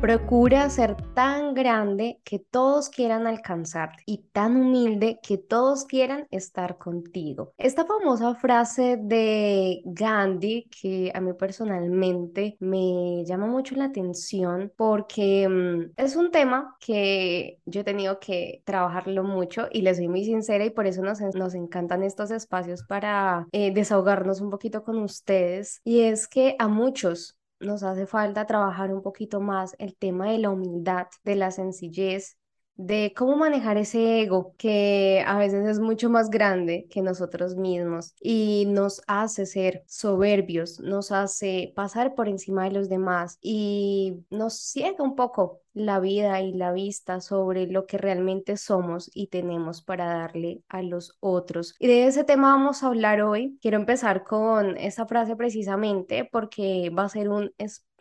Procura ser tan grande que todos quieran alcanzarte y tan humilde que todos quieran estar contigo. Esta famosa frase de Gandhi que a mí personalmente me llama mucho la atención porque mm, es un tema que yo he tenido que trabajarlo mucho y les soy muy sincera y por eso nos, encantan estos espacios para eh, desahogarnos un poquito con ustedes y es que a muchos nos hace falta trabajar un poquito más el tema de la humildad, de la sencillez, de cómo manejar ese ego que a veces es mucho más grande que nosotros mismos y nos hace ser soberbios, nos hace pasar por encima de los demás y nos ciega un poco la vida y la vista sobre lo que realmente somos y tenemos para darle a los otros. Y de ese tema vamos a hablar hoy. Quiero empezar con esa frase precisamente porque va a ser un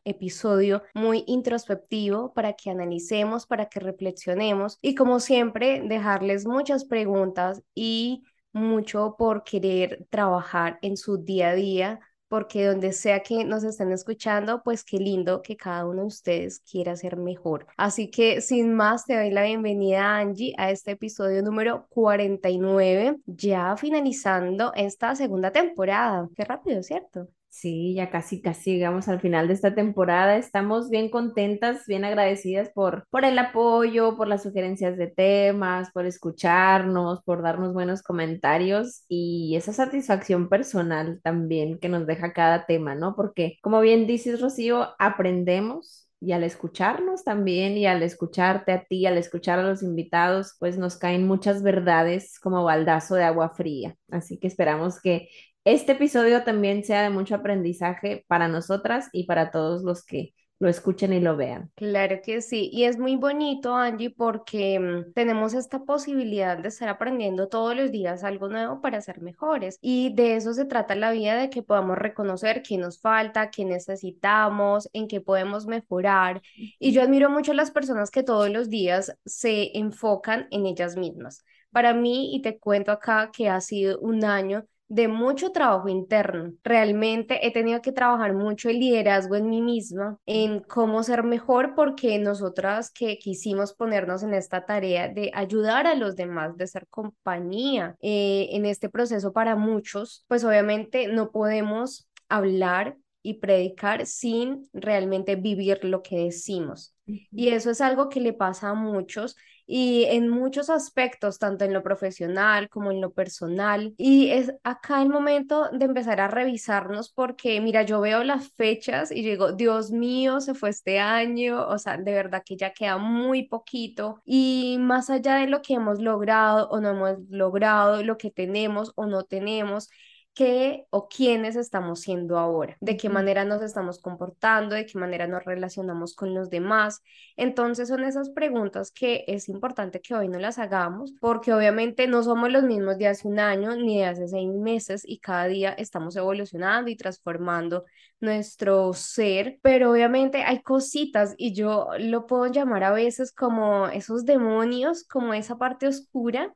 episodio muy introspectivo para que analicemos, para que reflexionemos y como siempre dejarles muchas preguntas y mucho por querer trabajar en su día a día porque donde sea que nos estén escuchando, pues qué lindo que cada uno de ustedes quiera ser mejor. Así que sin más, te doy la bienvenida, Angie, a este episodio número 49, ya finalizando esta segunda temporada. Qué rápido, ¿cierto? Sí, ya casi, casi llegamos al final de esta temporada. Estamos bien contentas, bien agradecidas por, por el apoyo, por las sugerencias de temas, por escucharnos, por darnos buenos comentarios y esa satisfacción personal también que nos deja cada tema, ¿no? Porque, como bien dices, Rocío, aprendemos y al escucharnos también y al escucharte a ti, al escuchar a los invitados, pues nos caen muchas verdades como baldazo de agua fría. Así que esperamos que este episodio también sea de mucho aprendizaje para nosotras y para todos los que lo escuchen y lo vean. Claro que sí, y es muy bonito, Angie, porque mm, tenemos esta posibilidad de estar aprendiendo todos los días algo nuevo para ser mejores. Y de eso se trata la vida, de que podamos reconocer qué nos falta, qué necesitamos, en qué podemos mejorar. Y yo admiro mucho a las personas que todos los días se enfocan en ellas mismas. Para mí, y te cuento acá que ha sido un año de mucho trabajo interno. Realmente he tenido que trabajar mucho el liderazgo en mí misma, en cómo ser mejor, porque nosotras que quisimos ponernos en esta tarea de ayudar a los demás, de ser compañía eh, en este proceso para muchos, pues obviamente no podemos hablar y predicar sin realmente vivir lo que decimos. Y eso es algo que le pasa a muchos y en muchos aspectos, tanto en lo profesional como en lo personal. Y es acá el momento de empezar a revisarnos porque, mira, yo veo las fechas y digo, Dios mío, se fue este año, o sea, de verdad que ya queda muy poquito. Y más allá de lo que hemos logrado o no hemos logrado, lo que tenemos o no tenemos, qué o quiénes estamos siendo ahora, de qué manera nos estamos comportando, de qué manera nos relacionamos con los demás. Entonces son esas preguntas que es importante que hoy no las hagamos, porque obviamente no somos los mismos de hace un año ni de hace seis meses y cada día estamos evolucionando y transformando nuestro ser, pero obviamente hay cositas y yo lo puedo llamar a veces como esos demonios, como esa parte oscura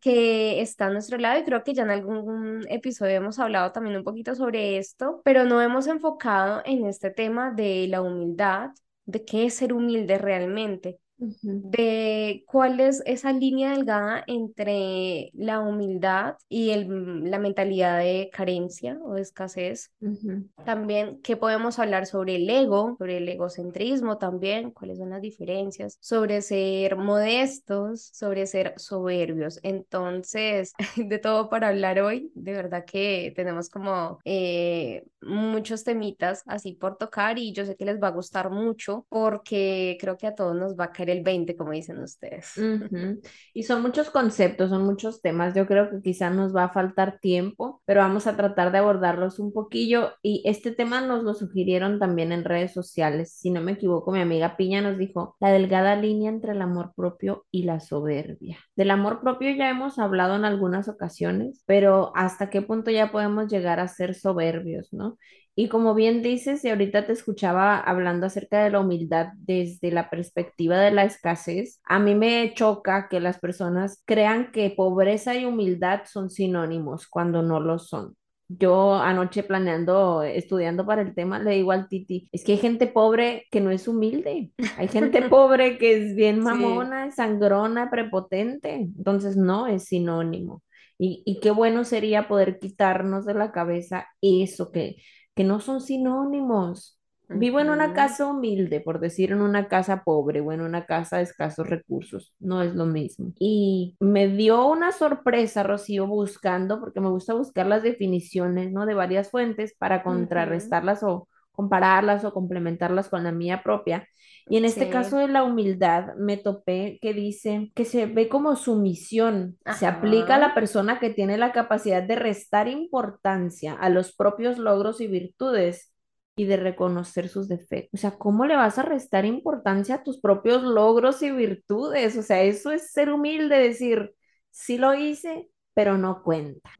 que está a nuestro lado y creo que ya en algún episodio hemos hablado también un poquito sobre esto, pero no hemos enfocado en este tema de la humildad, de qué es ser humilde realmente de cuál es esa línea delgada entre la humildad y el, la mentalidad de carencia o de escasez. También, ¿qué podemos hablar sobre el ego, sobre el egocentrismo también? ¿Cuáles son las diferencias? Sobre ser modestos, sobre ser soberbios. Entonces, de todo para hablar hoy, de verdad que tenemos como eh, muchos temitas así por tocar y yo sé que les va a gustar mucho porque creo que a todos nos va a querer el 20, como dicen ustedes. Y son muchos conceptos, son muchos temas. Yo creo que quizás nos va a faltar tiempo, pero vamos a tratar de abordarlos un poquillo. Y este tema nos lo sugirieron también en redes sociales. Si no me equivoco, mi amiga Piña nos dijo la delgada línea entre el amor propio y la soberbia. Del amor propio ya hemos hablado en algunas ocasiones, pero hasta qué punto ya podemos llegar a ser soberbios, ¿no? Y como bien dices, y ahorita te escuchaba hablando acerca de la humildad desde la perspectiva de la escasez, a mí me choca que las personas crean que pobreza y humildad son sinónimos cuando no lo son. Yo anoche planeando, estudiando para el tema, le digo al Titi, es que hay gente pobre que no es humilde, hay gente pobre que es bien mamona, sangrona, prepotente, entonces no es sinónimo. Y, y qué bueno sería poder quitarnos de la cabeza eso que que no son sinónimos. Vivo en una casa humilde, por decir en una casa pobre o en una casa de escasos recursos, no es lo mismo. Y me dio una sorpresa, Rocío, buscando, porque me gusta buscar las definiciones, ¿no? De varias fuentes para contrarrestarlas o compararlas o complementarlas con la mía propia. Y en este caso de la humildad, me topé que dice que se ve como sumisión, se aplica a la persona que tiene la capacidad de restar importancia a los propios logros y virtudes y de reconocer sus defectos. O sea, ¿cómo le vas a restar importancia a tus propios logros y virtudes? O sea, eso es ser humilde, decir, sí lo hice, pero no cuenta.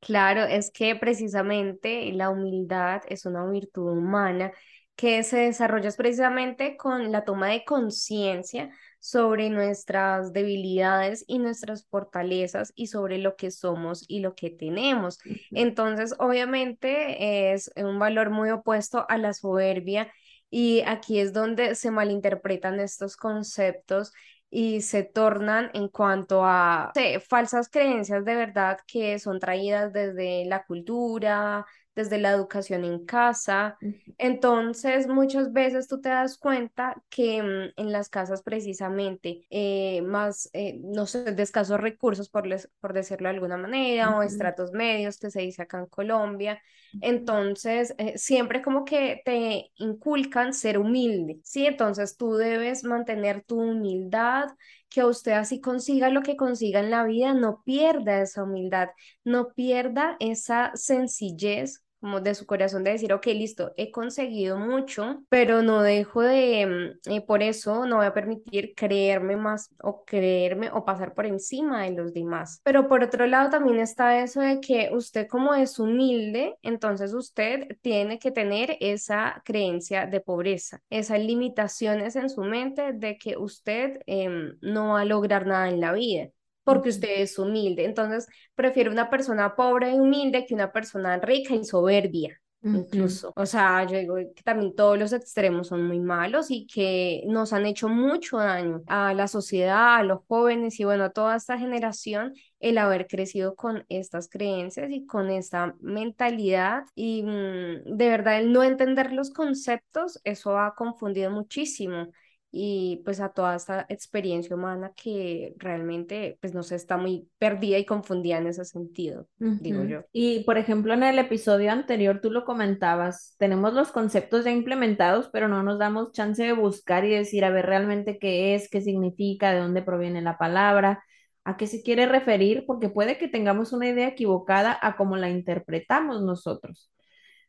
Claro, es que precisamente la humildad es una virtud humana que se desarrolla precisamente con la toma de conciencia sobre nuestras debilidades y nuestras fortalezas y sobre lo que somos y lo que tenemos. Entonces, obviamente es un valor muy opuesto a la soberbia y aquí es donde se malinterpretan estos conceptos y se tornan en cuanto a falsas creencias de verdad que son traídas desde la cultura, desde la educación en casa. Entonces, muchas veces tú te das cuenta que mm, en las casas precisamente eh, más, eh, no sé, de escasos recursos, por, por decirlo de alguna manera, o estratos medios, que se dice acá en Colombia, entonces eh, siempre como que te inculcan ser humilde, ¿sí? Entonces tú debes mantener tu humildad, que usted así consiga lo que consiga en la vida, no pierda esa humildad, no pierda esa sencillez como de su corazón de decir, ok, listo, he conseguido mucho, pero no dejo de, mm, por eso no voy a permitir creerme más o creerme o pasar por encima de los demás. Pero por otro lado también está eso de que usted como es humilde, entonces usted tiene que tener esa creencia de pobreza, esas limitaciones en su mente de que usted em, no va a lograr nada en la vida porque usted es humilde. Entonces, prefiero una persona pobre y humilde que una persona rica y soberbia. Incluso, o sea, yo digo que también todos los extremos son muy malos y que nos han hecho mucho daño a la sociedad, a los jóvenes y bueno, a toda esta generación el haber crecido con estas creencias y con esta mentalidad y mm, de verdad el no entender los conceptos, eso ha confundido muchísimo y pues a toda esta experiencia humana que realmente pues no sé, está muy perdida y confundida en ese sentido, digo yo. Y por ejemplo en el episodio anterior tú lo comentabas, tenemos los conceptos ya implementados, pero no nos damos chance de buscar y decir a ver realmente qué es, qué significa, de dónde proviene la palabra, a qué se quiere referir, porque puede que tengamos una idea equivocada a cómo la interpretamos nosotros.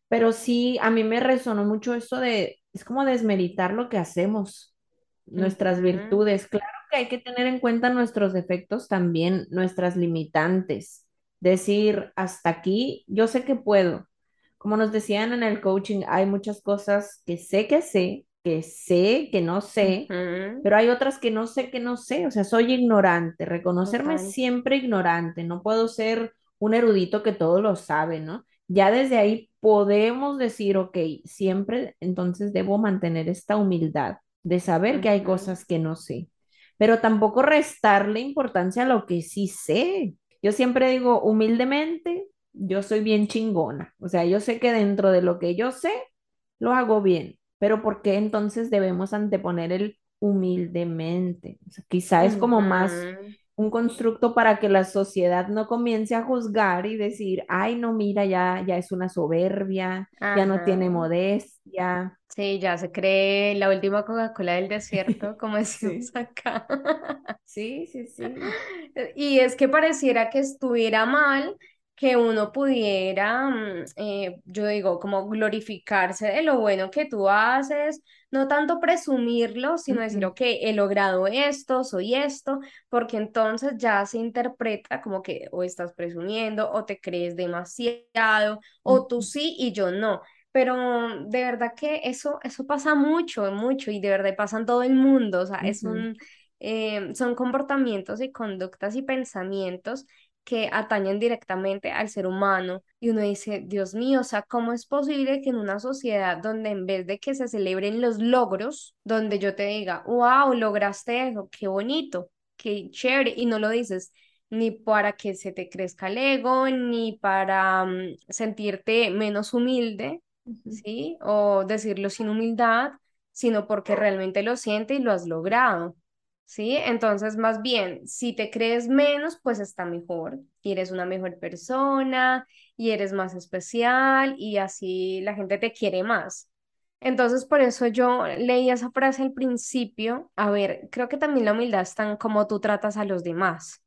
Pero sí, a mí me resonó mucho esto de, es como desmeritar lo que hacemos nuestras virtudes. Claro que hay que tener en cuenta nuestros defectos también, nuestras limitantes. Decir, hasta aquí, yo sé que puedo. Como nos decían en el coaching, hay muchas cosas que sé que sé, que sé que no sé, pero hay otras que no sé que no sé. O sea, soy ignorante. Reconocerme siempre ignorante. No puedo ser un erudito que todo lo sabe, ¿no? Ya desde ahí podemos decir, ok, siempre entonces debo mantener esta humildad de saber que hay cosas que no sé, pero tampoco restarle importancia a lo que sí sé. Yo siempre digo, humildemente, yo soy bien chingona, o sea, yo sé que dentro de lo que yo sé, lo hago bien, pero ¿por qué entonces debemos anteponer el humildemente? O sea, quizá es como más un constructo para que la sociedad no comience a juzgar y decir, ay, no, mira, ya, ya es una soberbia, ya no tiene modestia. Sí, ya se cree la última Coca-Cola del desierto, como decimos acá. Sí, sí, sí. Y es que pareciera que estuviera mal que uno pudiera, mm, eh, yo digo, como glorificarse de lo bueno que tú haces, no tanto presumirlo, sino decir, ok, he logrado esto, soy esto, porque entonces ya se interpreta como que o estás presumiendo o te crees demasiado, o tú sí y yo no. Pero de verdad que eso, eso pasa mucho, mucho, y de verdad pasa en todo el mundo, o sea, es un, eh, son comportamientos y conductas y pensamientos que atañen directamente al ser humano. Y uno dice, Dios mío, o sea, ¿cómo es posible que en una sociedad donde en vez de que se celebren los logros, donde yo te diga, wow, lograste eso, qué bonito, qué chévere, y no lo dices ni para que se te crezca el ego, ni para mm, sentirte menos humilde, ¿sí? O decirlo sin humildad, sino porque realmente lo sientes y lo has logrado. ¿Sí? Entonces, más bien, si te crees menos, pues está mejor y eres una mejor persona y eres más especial y así la gente te quiere más. Entonces, por eso yo leí esa frase al principio. A ver, creo que también la humildad está en cómo tú tratas a los demás,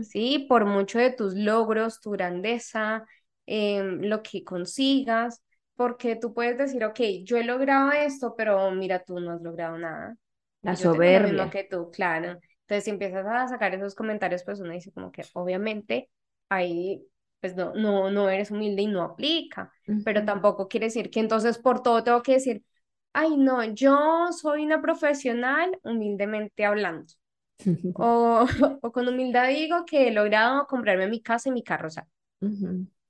¿sí? Por mucho de tus logros, tu grandeza, em, lo que consigas, porque tú puedes decir, ok, yo he logrado esto, pero mira, tú no has logrado nada. La soberbia. Lo mismo que tú, claro. Entonces, si empiezas a sacar esos comentarios, pues uno dice como que obviamente ahí pues no, no, no eres humilde y no aplica, pero tampoco quiere decir que entonces por todo tengo que decir, ay no, yo soy una profesional humildemente hablando. o, o, con humildad digo que he logrado comprarme mi casa y mi carro, o sea,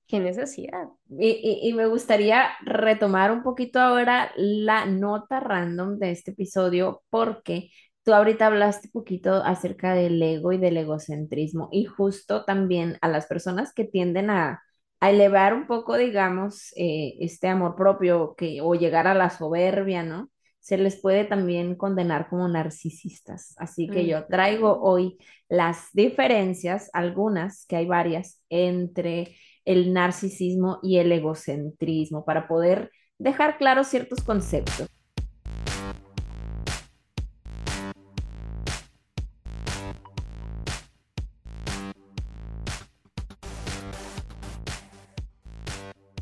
qué necesidad. Y, y, me gustaría retomar un poquito ahora la nota random de este episodio porque tú ahorita hablaste un poquito acerca del ego y del egocentrismo y justo también a las personas que tienden a, a elevar un poco, digamos, eh, este amor propio que, o llegar a la soberbia, ¿no? Se les puede también condenar como narcisistas. Así que yo traigo hoy las diferencias, algunas, que hay varias, entre el narcisismo y el egocentrismo para poder dejar claros ciertos conceptos.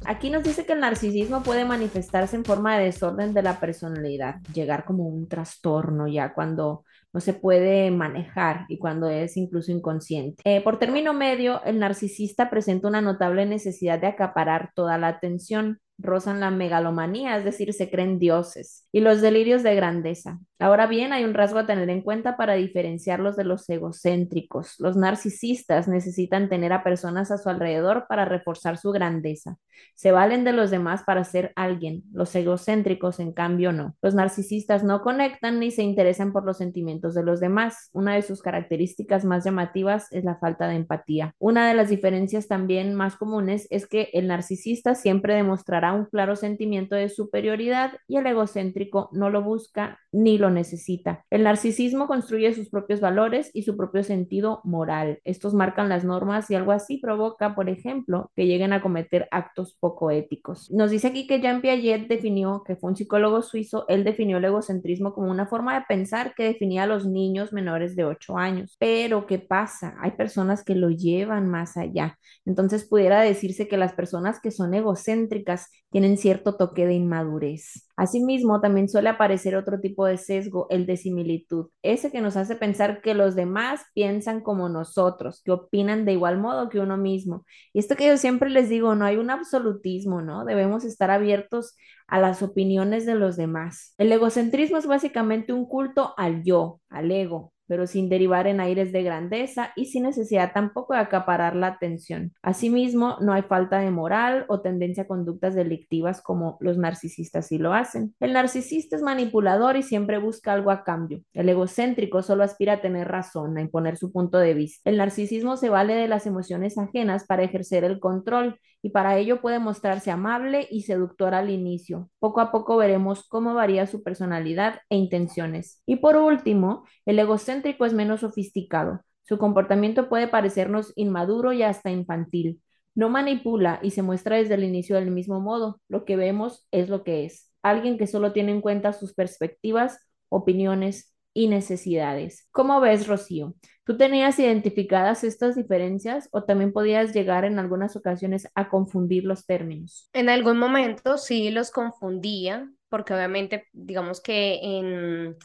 Aquí nos dice que el narcisismo puede manifestarse en forma de desorden de la personalidad, llegar como un trastorno ya cuando no se puede manejar y cuando es incluso inconsciente. Eh, por término medio, el narcisista presenta una notable necesidad de acaparar toda la atención rozan la megalomanía, es decir, se creen dioses, y los delirios de grandeza. Ahora bien, hay un rasgo a tener en cuenta para diferenciarlos de los egocéntricos. Los narcisistas necesitan tener a personas a su alrededor para reforzar su grandeza. Se valen de los demás para ser alguien. Los egocéntricos, en cambio, no. Los narcisistas no conectan ni se interesan por los sentimientos de los demás. Una de sus características más llamativas es la falta de empatía. Una de las diferencias también más comunes es que el narcisista siempre demostrará un claro sentimiento de superioridad y el egocéntrico no lo busca ni lo necesita. El narcisismo construye sus propios valores y su propio sentido moral. Estos marcan las normas y algo así provoca, por ejemplo, que lleguen a cometer actos poco éticos. Nos dice aquí que Jean Piaget definió, que fue un psicólogo suizo, él definió el egocentrismo como una forma de pensar que definía a los niños menores de 8 años. Pero, ¿qué pasa? Hay personas que lo llevan más allá. Entonces pudiera decirse que las personas que son egocéntricas tienen cierto toque de inmadurez. Asimismo, también suele aparecer otro tipo de sesgo, el de similitud, ese que nos hace pensar que los demás piensan como nosotros, que opinan de igual modo que uno mismo. Y esto que yo siempre les digo, no hay un absolutismo, ¿no? Debemos estar abiertos a las opiniones de los demás. El egocentrismo es básicamente un culto al yo, al ego, pero sin derivar en aires de grandeza y sin necesidad tampoco de acaparar la atención. Asimismo, no hay falta de moral o tendencia a conductas delictivas como los narcisistas sí lo hacen. El narcisista es manipulador y siempre busca algo a cambio. El egocéntrico solo aspira a tener razón, a imponer su punto de vista. El narcisismo se vale de las emociones ajenas para ejercer el control y para ello puede mostrarse amable y seductor al inicio. Poco a poco veremos cómo varía su personalidad e intenciones. Y por último, el egocéntrico es menos sofisticado. Su comportamiento puede parecernos inmaduro y hasta infantil. No manipula y se muestra desde el inicio del mismo modo. Lo que vemos es lo que es. Alguien que solo tiene en cuenta sus perspectivas, opiniones y necesidades. ¿Cómo ves, Rocío? ¿Tú tenías identificadas estas diferencias o también podías llegar en algunas ocasiones a confundir los términos? En algún momento sí los confundía, porque obviamente, digamos que en,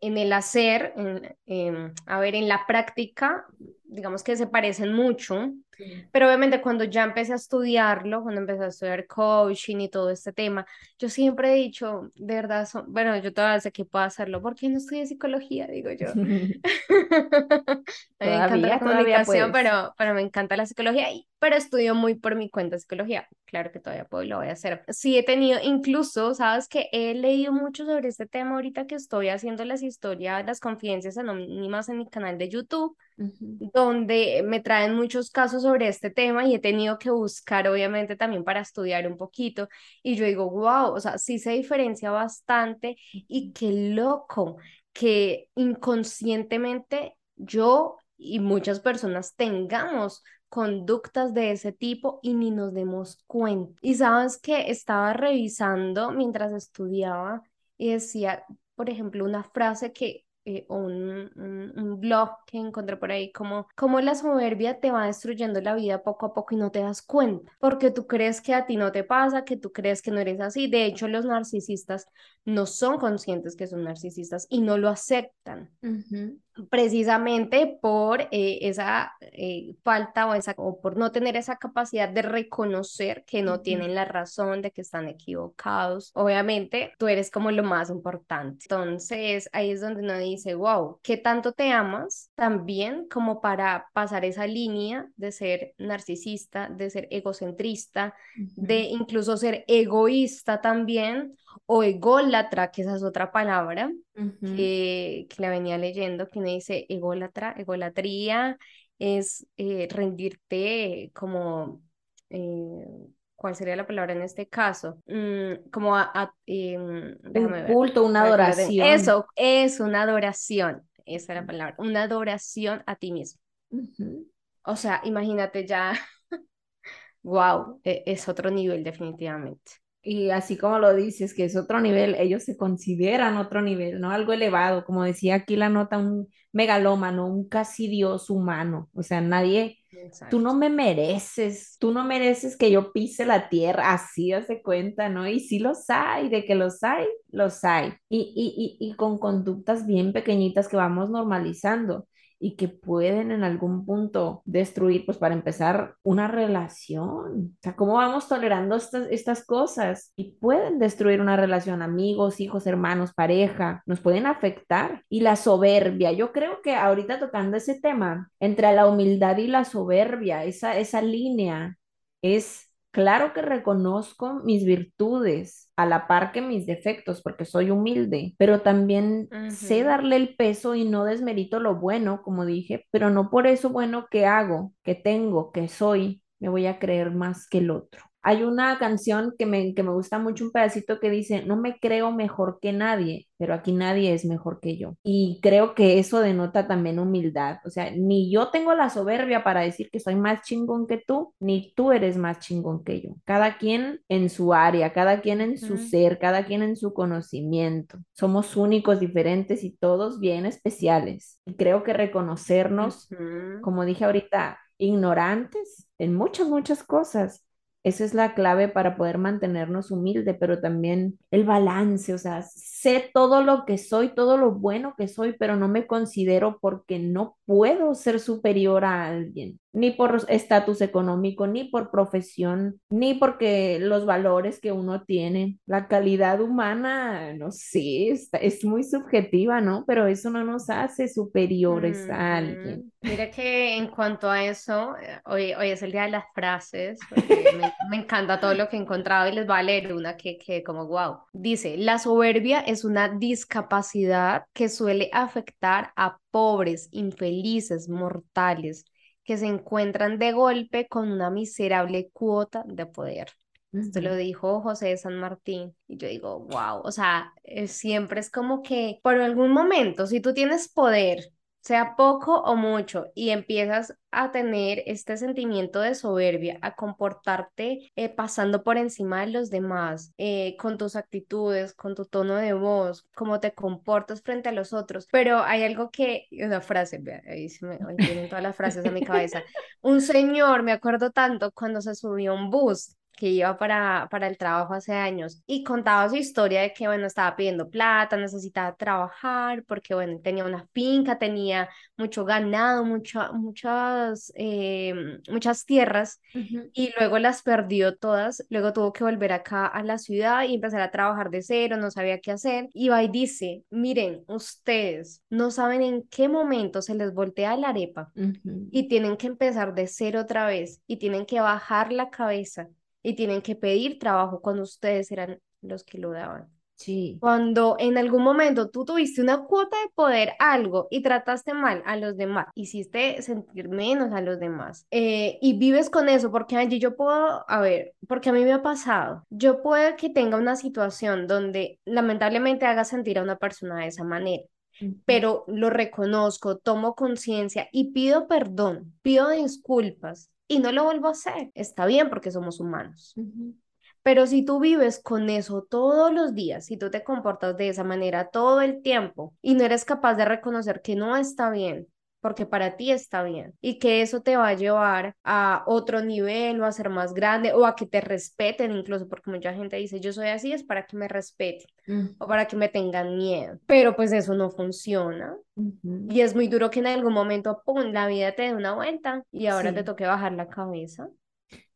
en el hacer, a ver, en la práctica, digamos que se parecen mucho, pero obviamente cuando ya empecé a estudiarlo, cuando empecé a estudiar coaching y todo este tema, yo siempre he dicho, de verdad, bueno, yo todavía sé que puedo hacerlo, ¿por qué no estudié psicología? Digo yo. me encanta la comunicación, pero, pero me encanta la psicología, y, pero estudio muy por mi cuenta psicología. Claro que todavía puedo y lo voy a hacer. Sí, he tenido, incluso, sabes que he leído mucho sobre este tema ahorita que estoy haciendo las historias, las confidencias anónimas en mi canal de YouTube, donde me traen muchos casos sobre este tema y he tenido que buscar, obviamente, también para estudiar un poquito. Y yo digo, wow, o sea, sí se diferencia bastante y qué loco que inconscientemente yo y muchas personas tengamos conductas de ese tipo y ni nos demos cuenta. Y sabes que estaba revisando mientras estudiaba y decía, por ejemplo, una frase que eh, un, un, blog que encontré por ahí, como, como la soberbia te va destruyendo la vida poco a poco y no te das cuenta, porque tú crees que a ti no te pasa, que tú crees que no eres así. De hecho, los narcisistas no son conscientes que son narcisistas y no lo aceptan precisamente por eh, esa eh, falta o, esa, o por no tener esa capacidad de reconocer que no tienen la razón, de que están equivocados. Obviamente, tú eres como lo más importante. Entonces, ahí es donde uno dice, wow, ¿qué tanto te amas? También como para pasar esa línea de ser narcisista, de ser egocentrista, de incluso ser egoísta también o ególatra, que esa es otra palabra que, que, la venía leyendo, que me dice ególatra, egolatría es eh, rendirte como, eh, ¿cuál sería la palabra en este caso? Mm, como a, em, un culto, una adoración. Eso, es una adoración, esa es la palabra, una adoración a ti mismo. O sea, imagínate ya, wow, e, es otro nivel definitivamente. Y así como lo dices, que es otro nivel, ellos se consideran otro nivel, ¿no? Algo elevado, como decía aquí la nota, un megalómano, un casi dios humano. O sea, nadie, tú no me mereces, tú no mereces que yo pise la tierra, así hace cuenta, ¿no? Y sí los hay, de que los hay, los hay. Y, y, y, y con conductas bien pequeñitas que vamos normalizando y que pueden en algún punto destruir, pues para empezar, una relación. O sea, ¿cómo vamos tolerando estas, estas cosas? Y pueden destruir una relación, amigos, hijos, hermanos, pareja, nos pueden afectar. Y la soberbia, yo creo que ahorita tocando ese tema, entre la humildad y la soberbia, esa, esa línea es Claro que reconozco mis virtudes a la par que mis defectos, porque soy humilde, pero también sé darle el peso y no desmerito lo bueno, como dije, pero no por eso bueno que hago, que tengo, que soy, me voy a creer más que el otro. Hay una canción que me, que me gusta mucho, un pedacito que dice, no me creo mejor que nadie, pero aquí nadie es mejor que yo. Y creo que eso denota también humildad. O sea, ni yo tengo la soberbia para decir que soy más chingón que tú, ni tú eres más chingón que yo. Cada quien en su área, cada quien en su ser, cada quien en su conocimiento. Somos únicos, diferentes y todos bien especiales. Y creo que reconocernos, como dije ahorita, ignorantes en muchas, muchas cosas esa es la clave para poder mantenernos humilde, pero también el balance, o sea, sé todo lo que soy, todo lo bueno que soy, pero no me considero porque no puedo ser superior a alguien, ni por estatus económico, ni por profesión, ni porque los valores que uno tiene. La calidad humana, no sé, es, muy subjetiva, ¿no? Pero eso no nos hace superiores a alguien. Mira que en cuanto a eso, eh, hoy, hoy es el día de las frases, porque me, me, encanta todo lo que he encontrado y les voy a leer una que, que como wow. Dice, la soberbia es una discapacidad que suele afectar a pobres, infelices, mortales, que se encuentran de golpe con una miserable cuota de poder. Esto lo dijo José de San Martín. Y yo digo, wow, o sea, eh, siempre es como que por algún momento, si tú tienes poder, sea poco o mucho, y empiezas a tener este sentimiento de soberbia, a comportarte eh, pasando por encima de los demás, eh, con tus actitudes, con tu tono de voz, cómo te comportas frente a los otros. Pero hay algo que, una frase, ahí se me vienen todas las frases a mi cabeza. Un señor, me acuerdo tanto, cuando se subió a un bus que iba para, para el trabajo hace años y contaba su historia de que, bueno, estaba pidiendo plata, necesitaba trabajar porque, bueno, tenía una finca, tenía mucho ganado, mucho, muchas, eh, muchas tierras y luego las perdió todas, luego tuvo que volver acá a la ciudad y empezar a trabajar de cero, no sabía qué hacer. Y va y dice, miren, ustedes no saben en qué momento se les voltea la arepa y tienen que empezar de cero otra vez y tienen que bajar la cabeza y tienen que pedir trabajo cuando ustedes eran los que lo daban. Sí. Cuando en algún momento tú tuviste una cuota de poder algo y trataste mal a los demás, hiciste sentir menos a los demás eh, y vives con eso, porque allí yo puedo, a ver, porque a mí me ha pasado, yo puedo que tenga una situación donde lamentablemente haga sentir a una persona de esa manera pero lo reconozco, tomo conciencia y pido perdón, pido disculpas y no lo vuelvo a hacer. Está bien porque somos humanos. Pero si tú vives con eso todos los días, si tú te comportas de esa manera todo el tiempo y no eres capaz de reconocer que no está bien, porque para ti está bien y que eso te va a llevar a otro nivel o a ser más grande o a que te respeten incluso porque mucha gente dice yo soy así es para que me respeten o para que me tengan miedo pero pues eso no funciona. Y es muy duro que en algún momento pum la vida te dé una vuelta y ahora te toque bajar la cabeza.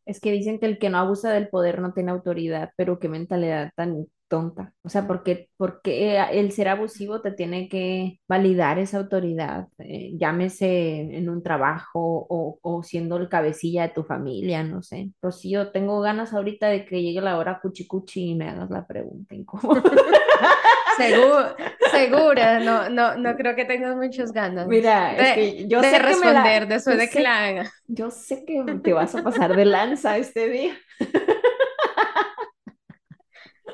Es que dicen que el que no abusa del poder no tiene autoridad pero qué mentalidad tan tonta. O sea, porque, porque el ser abusivo te tiene que validar esa autoridad, eh, llámese en un trabajo o, o, siendo el cabecilla de tu familia, no sé. yo tengo ganas ahorita de que llegue la hora cuchi cuchi y me hagas la pregunta Seguro, segura, no, no, no creo que tengas muchas ganas. Mira, de, es que yo de sé responder que me después de que la haga. Yo sé que te vas a pasar de lanza este día.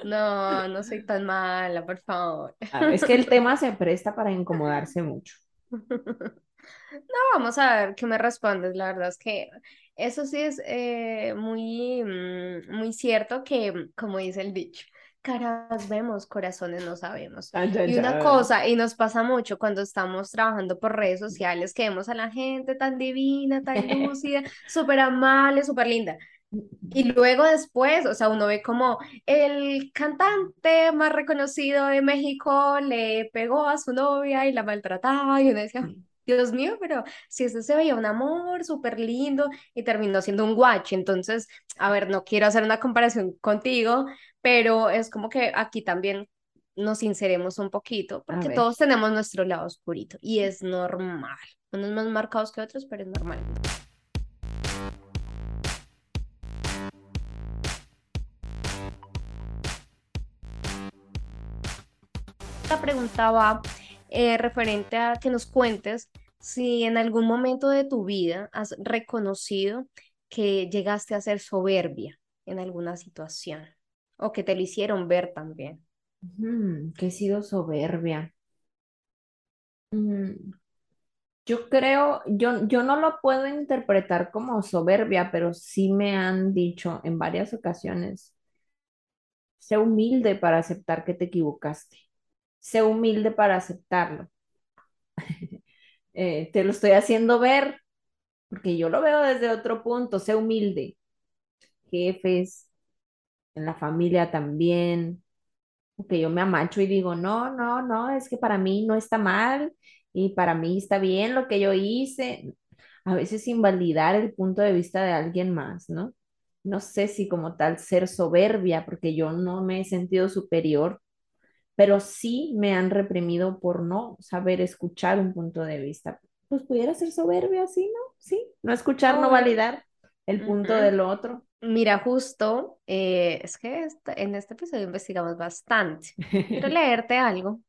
No, no soy tan mala, por favor. Ah, es que el tema se presta para incomodarse mucho. No, vamos a ver qué me respondes. La verdad es que eso sí es eh, muy, mm, muy cierto que, como dice el dicho, caras vemos, corazones no sabemos. y una cosa, y nos pasa mucho cuando estamos trabajando por redes sociales, que vemos a la gente tan divina, tan lúcida, súper amable, súper linda. Y luego después, o sea, uno ve como el cantante más reconocido de México le pegó a su novia y la maltrataba y uno decía, Dios mío, pero si este se veía un amor súper lindo y terminó siendo un guache, entonces, a ver, no quiero hacer una comparación contigo, pero es como que aquí también nos sinceremos un poquito, porque todos tenemos nuestro lado oscurito y es normal, unos más marcados que otros, pero es normal. La pregunta va eh, referente a que nos cuentes si en algún momento de tu vida has reconocido que llegaste a ser soberbia en alguna situación o que te lo hicieron ver también. que he sido soberbia. Mm, yo creo, yo, yo no lo puedo interpretar como soberbia, pero sí me han dicho en varias ocasiones, sé humilde para aceptar que te equivocaste sé humilde para aceptarlo. Eh, te lo estoy haciendo ver, porque yo lo veo desde otro punto, sé humilde. Jefes, en la familia también, porque yo me amacho y digo, no, no, no, es que para mí no está mal y para mí está bien lo que yo hice. A veces invalidar el punto de vista de alguien más, ¿no? No sé si como tal ser soberbia, porque yo no me he sentido superior pero sí me han reprimido por no saber escuchar un punto de vista. Pues pudiera ser soberbia así, ¿no? Sí, no escuchar, no validar el punto del otro. Mira, justo, eh, es que este, en este episodio investigamos bastante. Quiero leerte algo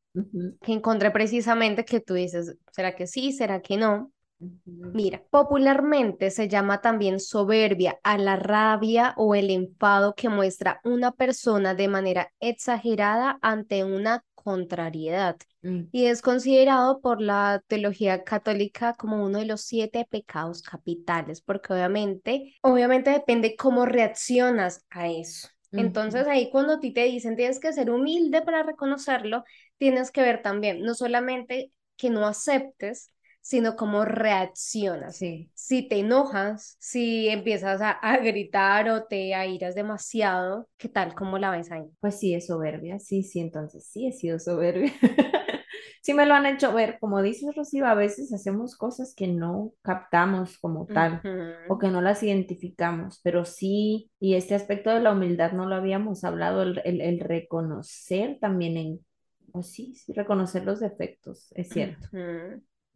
que encontré precisamente que tú dices, ¿será que sí? ¿Será que no? Mira, popularmente se llama también soberbia a la rabia o el enfado que muestra una persona de manera exagerada ante una contrariedad. Mm, y es considerado por la teología católica como uno de los siete pecados capitales, porque obviamente, obviamente depende cómo reaccionas a eso. Entonces ahí cuando a ti te dicen tienes que ser humilde para reconocerlo, tienes que ver también, no solamente que no aceptes, sino cómo reaccionas. Sí, Si te enojas, si empiezas a, a gritar o te airas demasiado, ¿qué tal? ¿Cómo la ves ahí? pues sí, es soberbia. Sí, sí, entonces sí he sido soberbia. Sí me lo han hecho ver, como dices, Rocío, a veces hacemos cosas que no captamos como tal o Ujú, que no las identificamos, pero sí, y este aspecto de la humildad no lo habíamos hablado, el, el, el reconocer también en, pues sí, sí, reconocer los defectos, es cierto.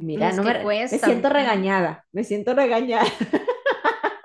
Mira, no me, me siento cuesta. regañada, me siento regañada.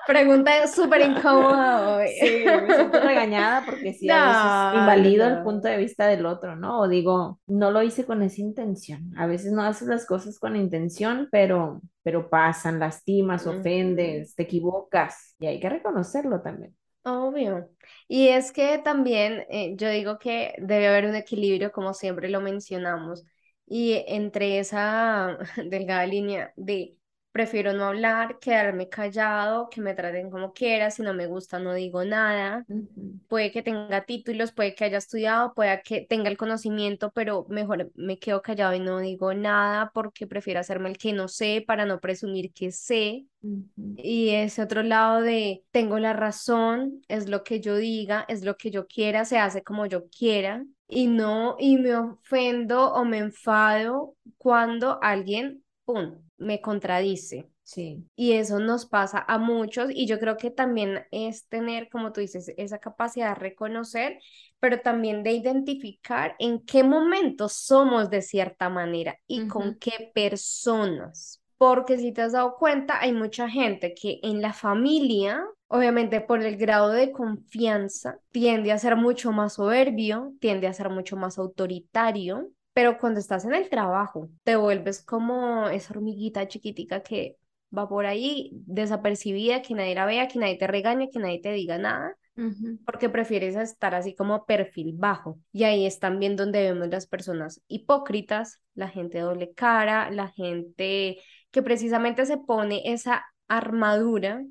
Pregunta súper incómoda hoy. Sí, me siento regañada porque sí, a veces No, no, invalido el punto no. de vista del otro, ¿no? O digo, no lo hice con esa intención. A veces no haces las cosas con intención, pero, pero pasan, lastimas, ofendes, te equivocas y hay que reconocerlo también. Obvio. Y es que también eh, yo digo que debe haber un equilibrio, como siempre lo mencionamos, y entre esa delgada línea de prefiero no hablar, quedarme callado, que me traten como quiera, si no me gusta no digo nada Ujú, puede que tenga títulos, puede que haya estudiado, puede que tenga el conocimiento, pero mejor me quedo callado y no digo nada porque prefiero hacerme el que no sé para no presumir que sé. ujú. Y ese otro lado de tengo la razón, es lo que yo diga, es lo que yo quiera, se hace como yo quiera. Y no, y me ofendo o me enfado cuando alguien, pum, me contradice. Sí, Y eso nos pasa a muchos y yo creo que también es tener, como tú dices, esa capacidad de reconocer, pero también de identificar en qué momentos somos de cierta manera y con qué personas. Porque si te has dado cuenta, hay mucha gente que en la familia, obviamente por el grado de confianza, tiende a ser mucho más soberbio, tiende a ser mucho más autoritario. Pero cuando estás en el trabajo, te vuelves como esa hormiguita chiquitica que va por ahí desapercibida, que nadie la vea, que nadie te regañe, que nadie te diga nada, porque prefieres estar así como perfil bajo. Y ahí es también donde vemos las personas hipócritas, la gente doble cara, la gente que precisamente se pone esa armadura.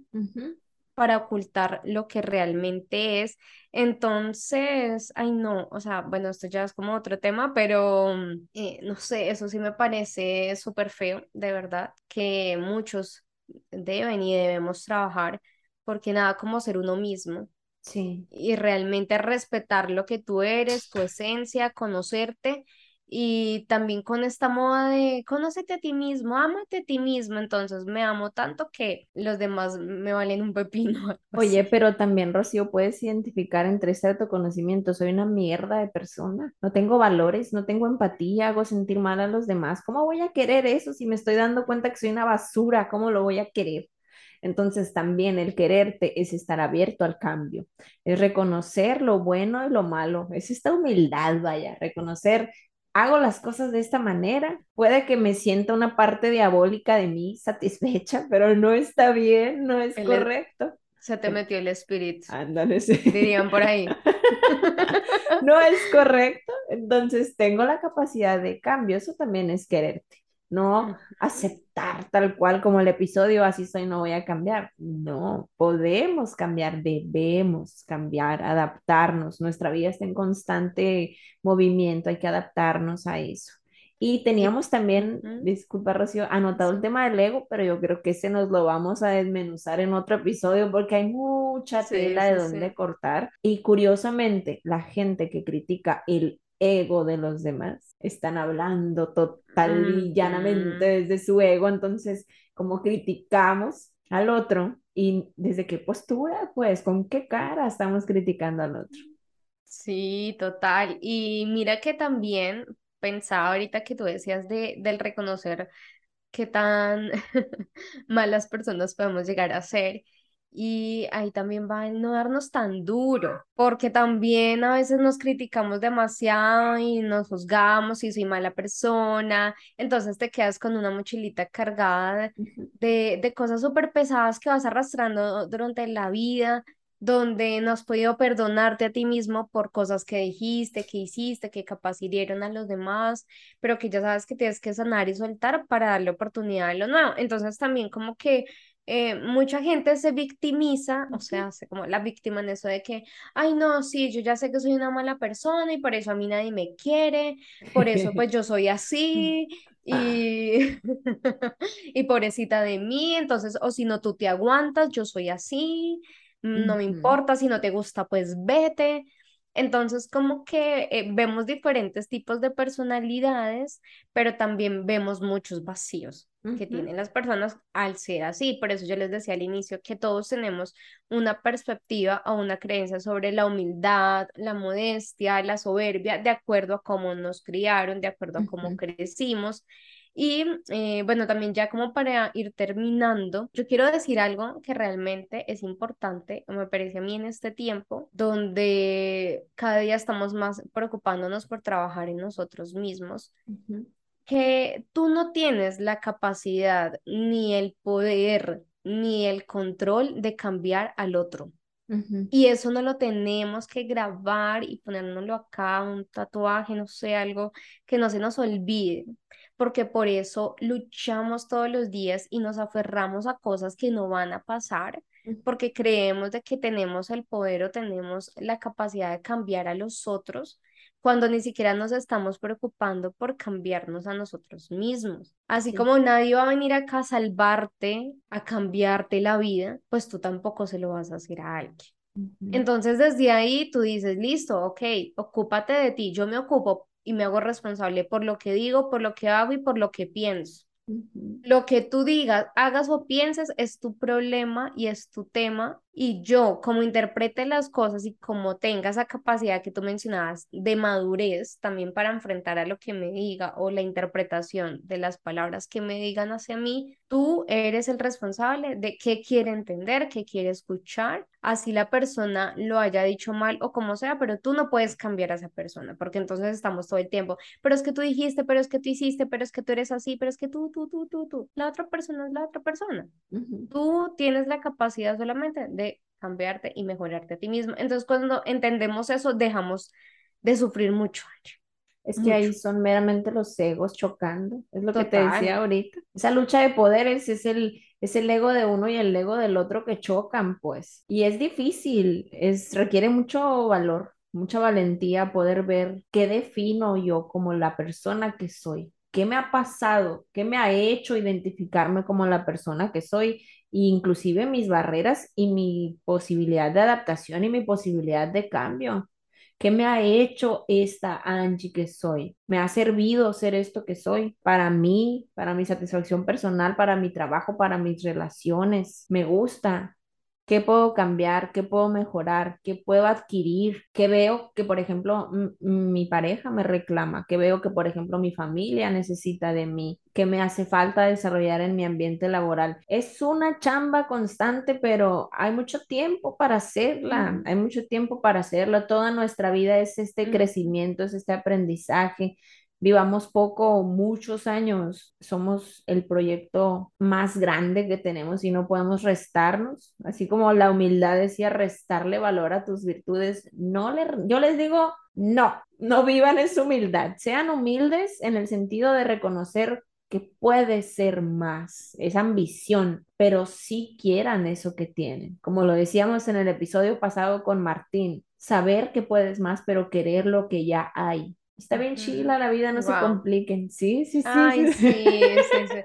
Para ocultar lo que realmente es. Entonces, ay no, o sea, bueno, esto ya es como otro tema, pero mm, eh, no sé, eso sí me parece súper feo, de verdad, que muchos deben y debemos trabajar, porque nada como ser uno mismo Sí. y realmente respetar lo que tú eres, tu esencia, conocerte. Y también con esta moda de conócete a ti mismo, ámate a ti mismo, entonces me amo tanto que los demás me valen un pepino, Oye, pero también, Rocío, puedes identificar entre ese autoconocimiento, soy una mierda de persona, no tengo valores, no tengo empatía, hago sentir mal a los demás. ¿Cómo voy a querer eso si me estoy dando cuenta que soy una basura? ¿Cómo lo voy a querer? Entonces también el quererte es estar abierto al cambio, es reconocer lo bueno y lo malo, es esta humildad, vaya, reconocer, hago las cosas de esta manera, puede que me sienta una parte diabólica de mí satisfecha, pero no está bien, no es El e- correcto. se te metió el espíritu, Ándale, sí. dirían por ahí. No es correcto, entonces tengo la capacidad de cambio, eso también es quererte, no aceptar tal cual como el episodio, así soy, no voy a cambiar. No, podemos cambiar, debemos cambiar, adaptarnos, nuestra vida está en constante movimiento, hay que adaptarnos a eso. Y teníamos también, disculpa Rocío, anotado el tema del ego, pero yo creo que ese nos lo vamos a desmenuzar en otro episodio porque hay mucha sí, tela de dónde sí. cortar. Y curiosamente, la gente que critica el ego de los demás están hablando total y llanamente desde su ego, entonces, como criticamos al otro y desde qué postura, pues, con qué cara estamos criticando al otro. Sí, total. Y mira que también pensaba ahorita que tú decías de, del reconocer qué tan malas personas podemos llegar a ser. Y ahí también va el no darnos tan duro, porque también a veces nos criticamos demasiado y nos juzgamos y soy mala persona, entonces te quedas con una mochilita cargada de, de cosas súper pesadas que vas arrastrando durante la vida, donde no has podido perdonarte a ti mismo por cosas que dijiste, que hiciste, que capaz hirieron a los demás, pero que ya sabes que tienes que sanar y soltar para darle oportunidad a lo nuevo. Entonces también como que eh, mucha gente se victimiza, o sea, hace como la víctima en eso de que, ay, no, sí, yo ya sé que soy una mala persona y por eso a mí nadie me quiere, por eso pues yo soy así y, y pobrecita de mí, entonces, o si no tú te aguantas, yo soy así, no me importa, si no te gusta, pues vete. Entonces, como que eh, vemos diferentes tipos de personalidades, pero también vemos muchos vacíos que tienen las personas al ser así. Por eso yo les decía al inicio que todos tenemos una perspectiva o una creencia sobre la humildad, la modestia, la soberbia, de acuerdo a cómo nos criaron, de acuerdo a cómo crecimos. Y eh, bueno, también ya como para ir terminando, yo quiero decir algo que realmente es importante, me parece a mí en este tiempo, donde cada día estamos más preocupándonos por trabajar en nosotros mismos, que tú no tienes la capacidad ni el poder ni el control de cambiar al otro. Y eso no lo tenemos que grabar y ponérnoslo acá, un tatuaje, no sé, algo que no se nos olvide porque por eso luchamos todos los días y nos aferramos a cosas que no van a pasar, porque creemos de que tenemos el poder o tenemos la capacidad de cambiar a los otros cuando ni siquiera nos estamos preocupando por cambiarnos a nosotros mismos. Así como nadie va a venir acá a salvarte, a cambiarte la vida, pues tú tampoco se lo vas a hacer a alguien. Entonces desde ahí tú dices, listo, ok, ocúpate de ti, yo me ocupo y me hago responsable por lo que digo, por lo que hago y por lo que pienso. Lo que tú digas, hagas o pienses es tu problema y es tu tema y yo, como interprete las cosas y como tenga esa capacidad que tú mencionabas de madurez también para enfrentar a lo que me diga o la interpretación de las palabras que me digan hacia mí, tú eres el responsable de qué quiere entender, qué quiere escuchar, así la persona lo haya dicho mal o como sea, pero tú no puedes cambiar a esa persona, porque entonces estamos todo el tiempo, pero es que tú dijiste, pero es que tú hiciste, pero es que tú eres así, pero es que tú, tú, tú, tú, tú, la otra persona es la otra persona. Tú tienes la capacidad solamente de cambiarte y mejorarte a ti mismo. Entonces, cuando entendemos eso, dejamos de sufrir mucho. Es que ahí son meramente los egos chocando, es lo que te decía ahorita. Esa lucha de poderes es el, es el ego de uno y el ego del otro que chocan, pues. Y es difícil, es, requiere mucho valor, mucha valentía poder ver qué defino yo como la persona que soy, qué me ha pasado, qué me ha hecho identificarme como la persona que soy inclusive mis barreras y mi posibilidad de adaptación y mi posibilidad de cambio. ¿Qué me ha hecho esta Angie que soy? ¿Me ha servido ser esto que soy? Para mí, para mi satisfacción personal, para mi trabajo, para mis relaciones. Me gusta, ¿Qué puedo cambiar? ¿Qué puedo mejorar? ¿Qué puedo adquirir? ¿Qué veo que, por ejemplo, mi pareja me reclama? ¿Qué veo que, por ejemplo, mi familia necesita de mí? ¿Qué me hace falta desarrollar en mi ambiente laboral? Es una chamba constante, pero hay mucho tiempo para hacerla. Hay mucho tiempo para hacerlo. Toda nuestra vida es este crecimiento, es este aprendizaje vivamos poco o muchos años, somos el proyecto más grande que tenemos y no podemos restarnos, así como la humildad decía restarle valor a tus virtudes, no le, yo les digo, no, no vivan en su humildad, sean humildes en el sentido de reconocer que puede ser más, esa ambición, pero sí quieran eso que tienen. Como lo decíamos en el episodio pasado con Martín, saber que puedes más, pero querer lo que ya hay. Está bien chila la vida, no se compliquen. Sí, sí, sí. Ay, sí, sí, sí.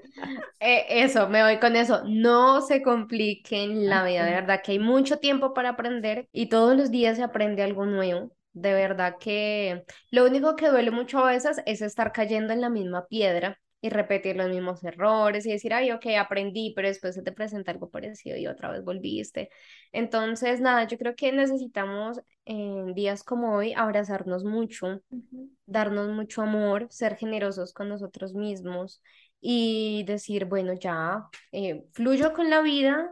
Eh, eso, me voy con eso. No se compliquen la vida, de verdad que hay mucho tiempo para aprender y todos los días se aprende algo nuevo. De verdad que lo único que duele mucho a veces es estar cayendo en la misma piedra y repetir los mismos errores y decir, ay, ok, aprendí, pero después se te presenta algo parecido y otra vez volviste. Entonces, nada, yo creo que necesitamos en días como hoy abrazarnos mucho, darnos mucho amor, ser generosos con nosotros mismos y decir, bueno, ya, eh, fluyo con la vida,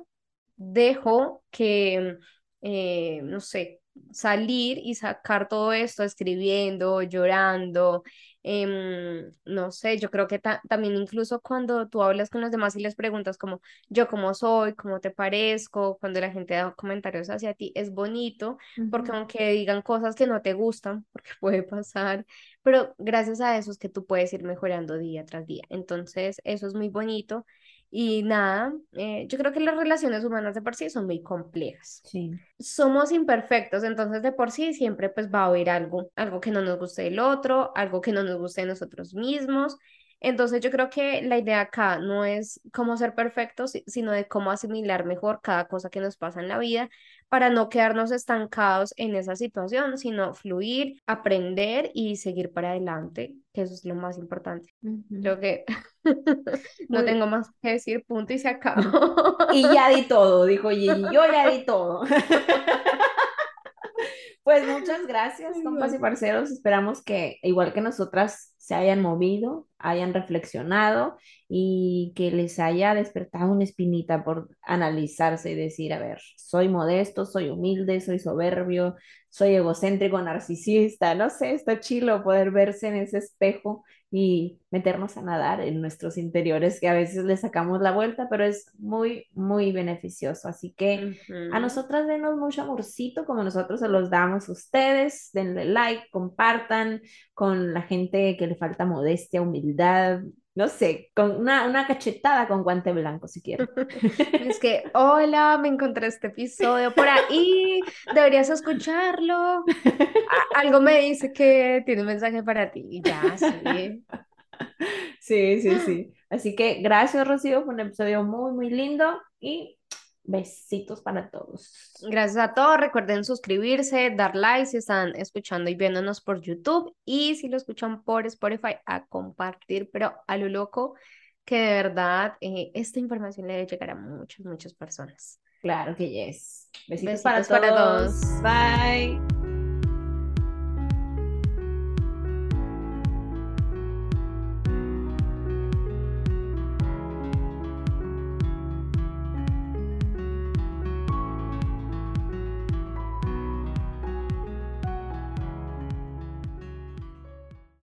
dejo que, eh, no sé, salir y sacar todo esto escribiendo, llorando, Em, no sé, yo creo que también incluso cuando tú hablas con los demás y les preguntas como yo cómo soy, cómo te parezco, cuando la gente da comentarios hacia ti, es bonito, porque aunque digan cosas que no te gustan, porque puede pasar, pero gracias a eso es que tú puedes ir mejorando día tras día. Entonces, eso es muy bonito. Y nada, eh, yo creo que las relaciones humanas de por sí son muy complejas. Sí. Somos imperfectos, entonces de por sí siempre pues va a haber algo, algo que no nos guste del otro, algo que no nos guste de nosotros mismos. Entonces yo creo que la idea acá no es cómo ser perfectos, sino de cómo asimilar mejor cada cosa que nos pasa en la vida para no quedarnos estancados en esa situación, sino fluir, aprender y seguir para adelante, que eso es lo más importante. Creo que no tengo más que decir, punto y se acabó. y ya di todo, dijo Gigi, yo ya di todo. Pues muchas gracias, compas y parceros. Esperamos que, igual que nosotras, se hayan movido, hayan reflexionado y que les haya despertado una espinita por analizarse y decir, a ver, soy modesto, soy humilde, soy soberbio, soy egocéntrico, narcisista, no sé, está chilo poder verse en ese espejo y meternos a nadar en nuestros interiores, que a veces le sacamos la vuelta, pero es muy, muy beneficioso. Así que a nosotras denos mucho amorcito como nosotros se los damos a ustedes, denle like, compartan con la gente que le falta modestia, humildad, no sé, con una, una, cachetada con guante blanco si quieren. Es que, hola, me encontré este episodio por ahí, deberías escucharlo. algo me dice que tiene un mensaje para ti y ya, sí. Sí, sí, sí. Así que gracias, Rocío, fue un episodio muy, muy lindo y Besitos para todos. Gracias a todos. Recuerden suscribirse, dar like si están escuchando y viéndonos por YouTube. Y si lo escuchan por Spotify, a compartir, pero a lo loco, que de verdad eh, esta información le debe llegar a muchas, muchas personas. Claro que yes. Besitos, para, todos. Bye.